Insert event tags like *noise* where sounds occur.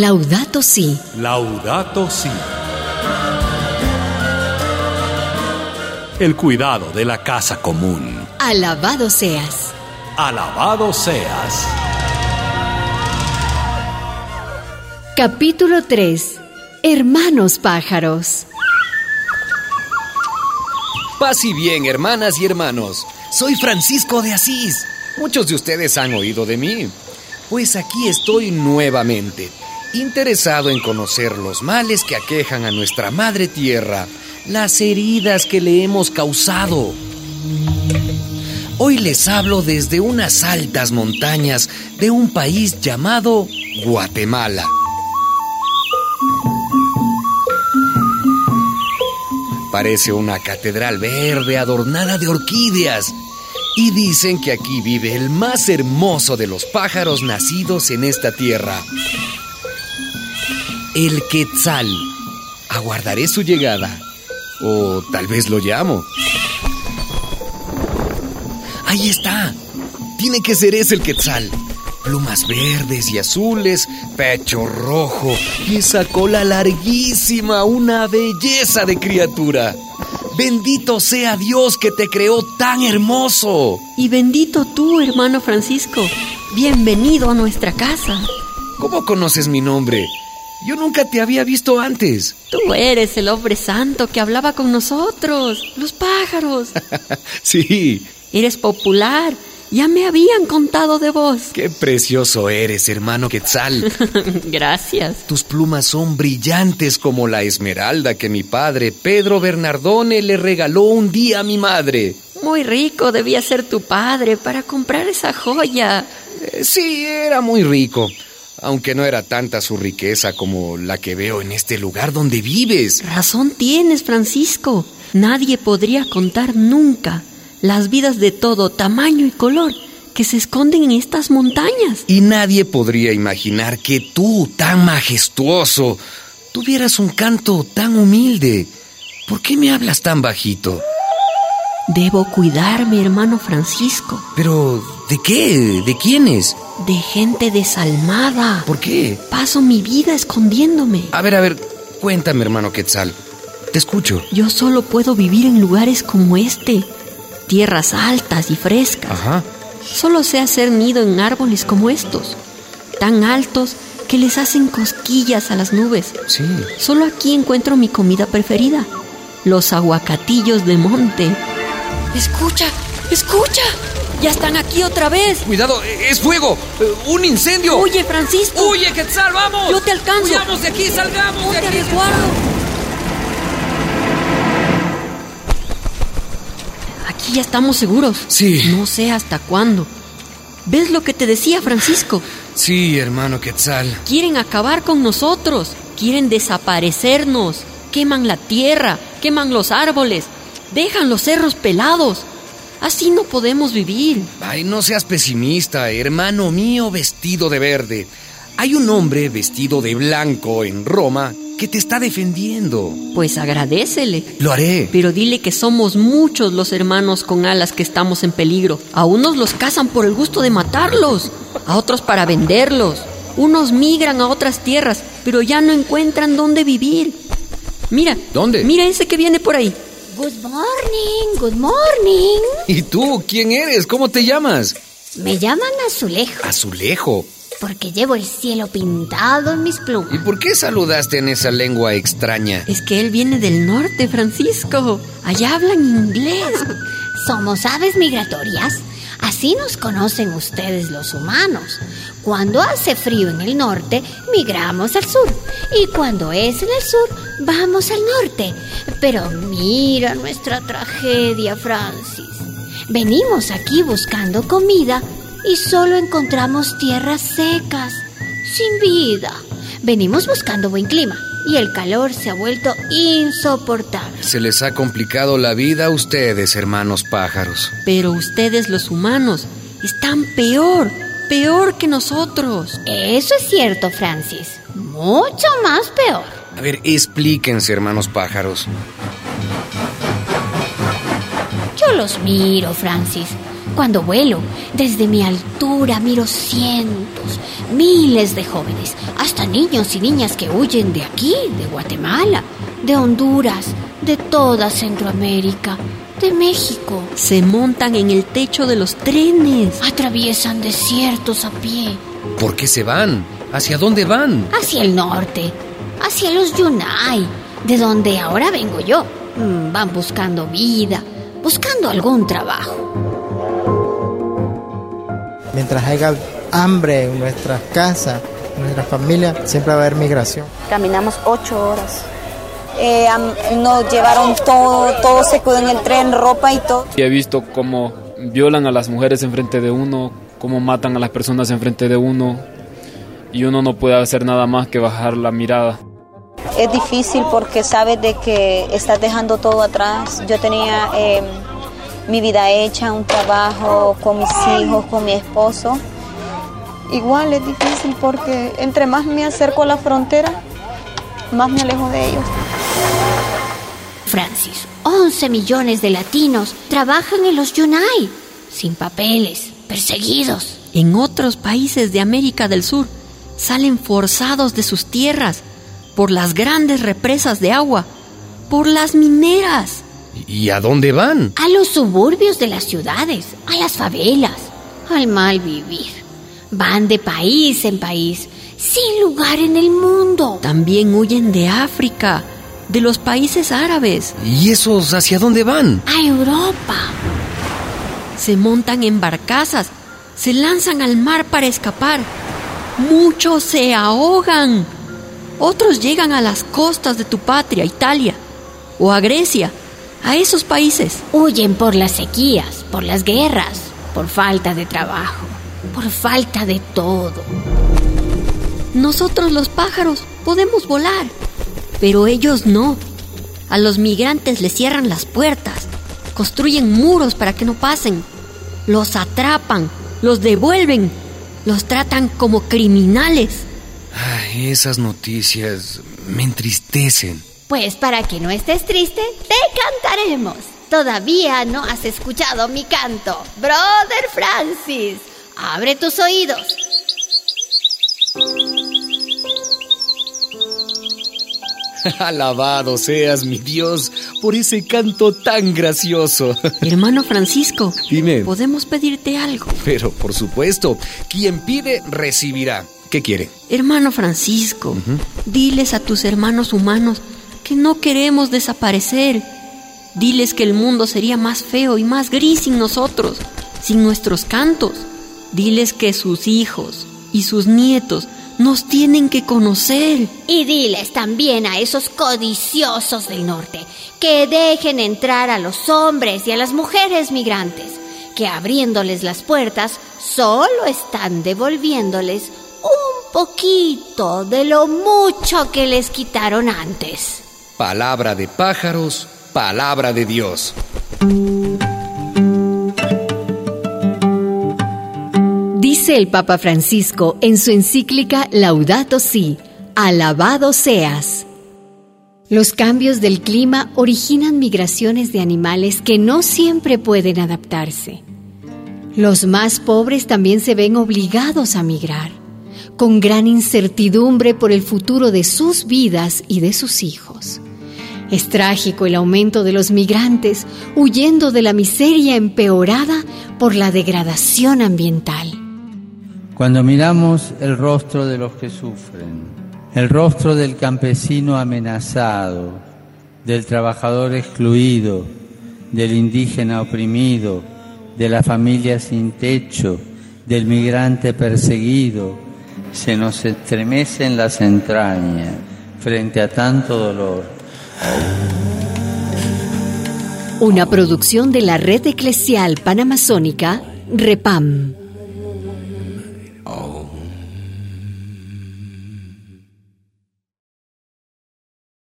Laudato Si. Laudato Si. El cuidado de la casa común. Alabado seas. Alabado seas. Capítulo 3. Hermanos pájaros. Paz y bien, hermanas y hermanos. Soy Francisco de Asís. Muchos de ustedes han oído de mí. Pues aquí estoy nuevamente, interesado en conocer los males que aquejan a nuestra madre tierra, las heridas que le hemos causado. Hoy les hablo desde unas altas montañas de un país llamado Guatemala. Parece una catedral verde adornada de orquídeas. Y dicen que aquí vive el más hermoso de los pájaros nacidos en esta tierra. El Quetzal. Aguardaré su llegada. O tal vez lo llamo. Ahí está. Tiene que ser ese el Quetzal. Plumas verdes y azules, pecho rojo y esa cola larguísima, una belleza de criatura. Bendito sea Dios que te creó tan hermoso. Y bendito tú, hermano Francisco. Bienvenido a nuestra casa. ¿Cómo conoces mi nombre? Yo nunca te había visto antes. Tú eres el hombre santo que hablaba con nosotros, los pájaros. *laughs* sí. Eres popular. Ya me habían contado de vos. Qué precioso eres, hermano Quetzal. *laughs* Gracias. Tus plumas son brillantes como la esmeralda que mi padre, Pedro Bernardone, le regaló un día a mi madre. Muy rico debía ser tu padre para comprar esa joya. Eh, sí, era muy rico. Aunque no era tanta su riqueza como la que veo en este lugar donde vives. Razón tienes, Francisco. Nadie podría contar nunca las vidas de todo tamaño y color que se esconden en estas montañas. Y nadie podría imaginar que tú, tan majestuoso, tuvieras un canto tan humilde. ¿Por qué me hablas tan bajito? Debo cuidarme, hermano Francisco. ¿Pero de qué? ¿De quiénes? De gente desalmada. ¿Por qué? Paso mi vida escondiéndome. A ver, a ver, cuéntame, hermano Quetzal. Te escucho. Yo solo puedo vivir en lugares como este, tierras altas y frescas. Ajá. Solo sé hacer nido en árboles como estos, tan altos que les hacen cosquillas a las nubes. Sí. Solo aquí encuentro mi comida preferida, los aguacatillos de monte. Escucha, escucha. Ya están aquí otra vez. Cuidado, es fuego. Un incendio. Huye, Francisco. Huye, Quetzal, vamos. Yo te alcanzo. Huyamos de aquí, salgamos Ponte de aquí. resguardo. Aquí ya estamos seguros. Sí. No sé hasta cuándo. ¿Ves lo que te decía, Francisco? Sí, hermano Quetzal. Quieren acabar con nosotros. Quieren desaparecernos. Queman la tierra, queman los árboles, dejan los cerros pelados. Así no podemos vivir. Ay, no seas pesimista, hermano mío vestido de verde. Hay un hombre vestido de blanco en Roma que te está defendiendo. Pues agradecele. Lo haré. Pero dile que somos muchos los hermanos con alas que estamos en peligro. A unos los cazan por el gusto de matarlos, a otros para venderlos. Unos migran a otras tierras, pero ya no encuentran dónde vivir. Mira. ¿Dónde? Mira ese que viene por ahí. Good morning, good morning. ¿Y tú? ¿Quién eres? ¿Cómo te llamas? Me llaman Azulejo Azulejo. porque llevo el cielo pintado en mis ¿Y plumas. por qué saludaste en esa lengua extraña? Es que él viene del norte, Francisco. Allá hablan inglés. *laughs* Somos aves migratorias. Así nos conocen ustedes los humanos. Cuando hace frío en el norte, migramos al sur. Y cuando es en el sur, vamos al norte. Pero mira nuestra tragedia, Francis. Venimos aquí buscando comida y solo encontramos tierras secas, sin vida. Venimos buscando buen clima y el calor se ha vuelto insoportable. Se les ha complicado la vida a ustedes, hermanos pájaros. Pero ustedes los humanos están peor, peor que nosotros. Eso es cierto, Francis. Mucho más peor. A ver, explíquense, hermanos pájaros. Yo Yo los miro, Francis. Cuando vuelo, desde mi altura miro cientos, miles de jóvenes, hasta niños y niñas que huyen de aquí, de Guatemala, de Honduras, de toda Centroamérica, de México. Se montan en el techo de los trenes. Atraviesan desiertos a pie. ¿Por qué se van? ¿Hacia dónde van? Hacia el norte, hacia los Yunay, de donde ahora vengo yo. Mm, van buscando vida, buscando algún trabajo. Mientras haya hambre en nuestras casas, en nuestra familia, siempre va a haber migración. Caminamos ocho horas. Eh, nos llevaron todo, todo se quedó en el tren, ropa y todo. Y he visto cómo violan a las mujeres enfrente de uno, cómo matan a las personas enfrente de uno, y uno no puede hacer nada más que bajar la mirada. Es difícil porque sabes de que estás dejando todo atrás. Yo tenía em, mi vida hecha, un trabajo con mis hijos, con mi esposo. Igual es difícil porque entre más me acerco a la frontera, más me alejo de ellos. Francis, 11 millones de latinos trabajan en los Yunay, sin papeles, perseguidos. En otros países de América del Sur salen forzados de sus tierras por las grandes represas de agua, por las mineras. ¿Y a dónde van? A los suburbios de las ciudades, a las favelas, al mal vivir. Van de país en país, sin lugar en el mundo. También huyen de África, de los países árabes. ¿Y esos hacia dónde van? A Europa. Se montan en barcazas, se lanzan al mar para escapar Muchos se ahogan. Otros llegan a las costas de tu patria, Italia, o a Grecia, a esos países. Huyen por las sequías, por las guerras, por falta de trabajo, por falta de todo. Nosotros los pájaros podemos volar, pero ellos no. A los migrantes les cierran las puertas, construyen muros para que no pasen, los atrapan, los devuelven los tratan como criminales. Ay, esas noticias me entristecen. Pues para que no estés triste, te cantaremos. Todavía no has escuchado mi canto. Brother Francis, abre tus oídos. *laughs* Alabado seas mi Dios por ese canto tan gracioso. *laughs* Hermano Francisco, dime. ¿Podemos pedirte algo? Pero por supuesto, quien pide recibirá. ¿Qué quiere? Hermano Francisco, diles a tus hermanos humanos que no queremos desaparecer. Diles que el mundo sería más feo y más gris sin nosotros, sin nuestros cantos. Diles que sus hijos y sus nietos nos tienen que conocer. Y diles también a esos codiciosos del norte que dejen entrar a los hombres y a las mujeres migrantes, que abriéndoles las puertas solo están devolviéndoles un poquito de lo mucho que les quitaron antes. Palabra de pájaros, palabra de Dios. Dice el Papa Francisco en su encíclica Laudato Si, alabado seas. Los cambios del clima originan migraciones de animales que no siempre pueden adaptarse. Los más pobres también se ven obligados a migrar, con gran incertidumbre por el futuro de sus vidas y de sus hijos. Es trágico el aumento de los migrantes huyendo de la miseria empeorada por la degradación ambiental. Cuando miramos el rostro de los que sufren, el rostro del campesino amenazado, del trabajador excluido, del indígena oprimido, de la familia sin techo, del migrante perseguido, se nos estremecen las entrañas frente a tanto dolor. Una producción de la Red Eclesial Panamazónica, REPAM.